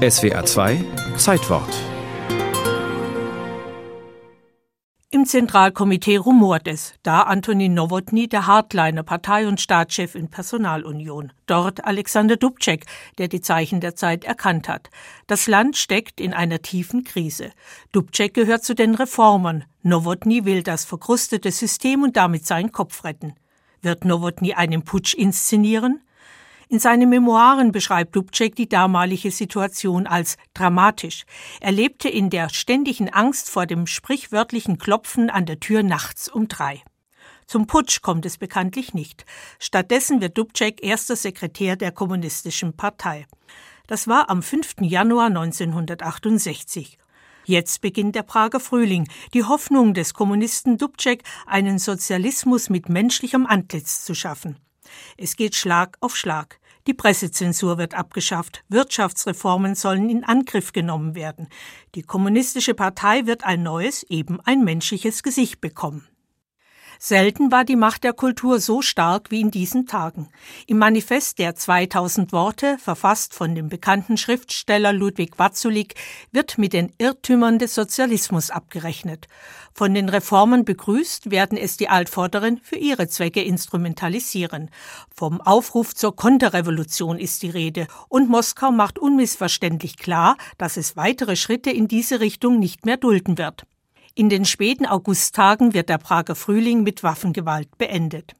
SWR 2 Zeitwort Im Zentralkomitee rumort es, da Antonin Nowotny, der Hardliner, Partei- und Staatschef in Personalunion. Dort Alexander Dubček, der die Zeichen der Zeit erkannt hat. Das Land steckt in einer tiefen Krise. Dubček gehört zu den Reformern. Nowotny will das verkrustete System und damit seinen Kopf retten. Wird Nowotny einen Putsch inszenieren? In seinen Memoiren beschreibt Dubček die damalige Situation als dramatisch. Er lebte in der ständigen Angst vor dem sprichwörtlichen Klopfen an der Tür nachts um drei. Zum Putsch kommt es bekanntlich nicht. Stattdessen wird Dubček erster Sekretär der Kommunistischen Partei. Das war am 5. Januar 1968. Jetzt beginnt der Prager Frühling, die Hoffnung des Kommunisten Dubček, einen Sozialismus mit menschlichem Antlitz zu schaffen. Es geht Schlag auf Schlag. Die Pressezensur wird abgeschafft, Wirtschaftsreformen sollen in Angriff genommen werden. Die Kommunistische Partei wird ein neues, eben ein menschliches Gesicht bekommen. Selten war die Macht der Kultur so stark wie in diesen Tagen. Im Manifest der 2000 Worte, verfasst von dem bekannten Schriftsteller Ludwig Watzulik, wird mit den Irrtümern des Sozialismus abgerechnet. Von den Reformen begrüßt werden es die Altvorderen für ihre Zwecke instrumentalisieren. Vom Aufruf zur Konterrevolution ist die Rede und Moskau macht unmissverständlich klar, dass es weitere Schritte in diese Richtung nicht mehr dulden wird. In den späten Augusttagen wird der Prager Frühling mit Waffengewalt beendet.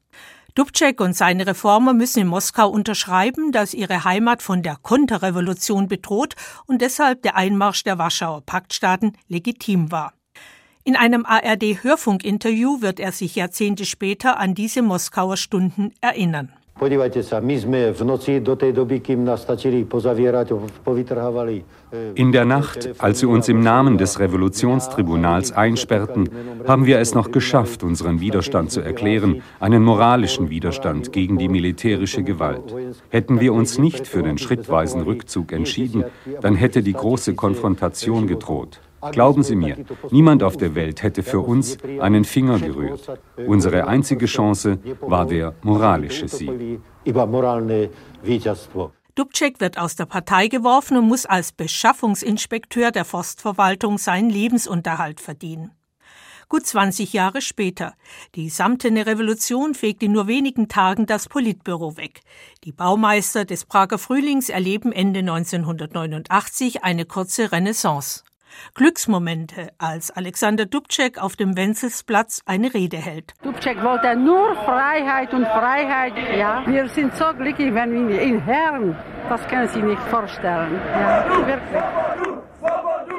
Dubček und seine Reformer müssen in Moskau unterschreiben, dass ihre Heimat von der Konterrevolution bedroht und deshalb der Einmarsch der Warschauer Paktstaaten legitim war. In einem ARD-Hörfunkinterview wird er sich Jahrzehnte später an diese Moskauer Stunden erinnern. Povytrhávali. In der Nacht, als sie uns im Namen des Revolutionstribunals einsperrten, haben wir es noch geschafft, unseren Widerstand zu erklären, einen moralischen Widerstand gegen die militärische Gewalt. Hätten wir uns nicht für den schrittweisen Rückzug entschieden, dann hätte die große Konfrontation gedroht. Glauben Sie mir, niemand auf der Welt hätte für uns einen Finger gerührt. Unsere einzige Chance war der moralische Sieg. Dubček wird aus der Partei geworfen und muss als Beschaffungsinspekteur der Forstverwaltung seinen Lebensunterhalt verdienen. Gut 20 Jahre später. Die samtene Revolution fegt in nur wenigen Tagen das Politbüro weg. Die Baumeister des Prager Frühlings erleben Ende 1989 eine kurze Renaissance. Glücksmomente, als Alexander Dubček auf dem Wenzelsplatz eine Rede hält. Dubček wollte nur Freiheit und Freiheit. Ja, wir sind so glücklich, wenn wir ihn hören. Das können Sie nicht vorstellen. Ja, wirklich.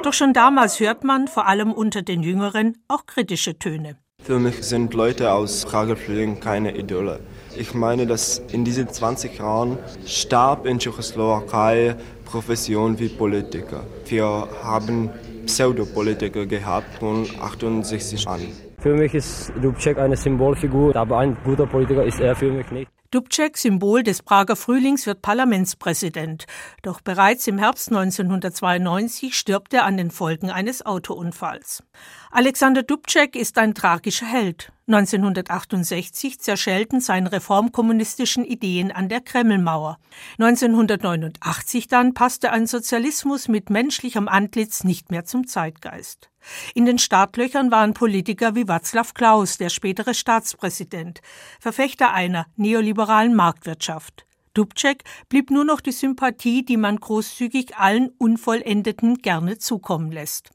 Doch schon damals hört man, vor allem unter den Jüngeren, auch kritische Töne. Für mich sind Leute aus Prager Frühling keine Idole. Ich meine, dass in diesen 20 Jahren starb in Tschechoslowakei Profession wie Politiker. Wir haben Pseudopolitiker gehabt von 68 an. Für mich ist Dubček eine Symbolfigur, aber ein guter Politiker ist er für mich nicht. Dubček, Symbol des Prager Frühlings, wird Parlamentspräsident. Doch bereits im Herbst 1992 stirbt er an den Folgen eines Autounfalls. Alexander Dubček ist ein tragischer Held. 1968 zerschellten seine reformkommunistischen Ideen an der Kremlmauer. 1989 dann passte ein Sozialismus mit menschlichem Antlitz nicht mehr zum Zeitgeist. In den Startlöchern waren Politiker wie Václav Klaus, der spätere Staatspräsident, Verfechter einer neoliberalen Marktwirtschaft. Dubček blieb nur noch die Sympathie, die man großzügig allen Unvollendeten gerne zukommen lässt.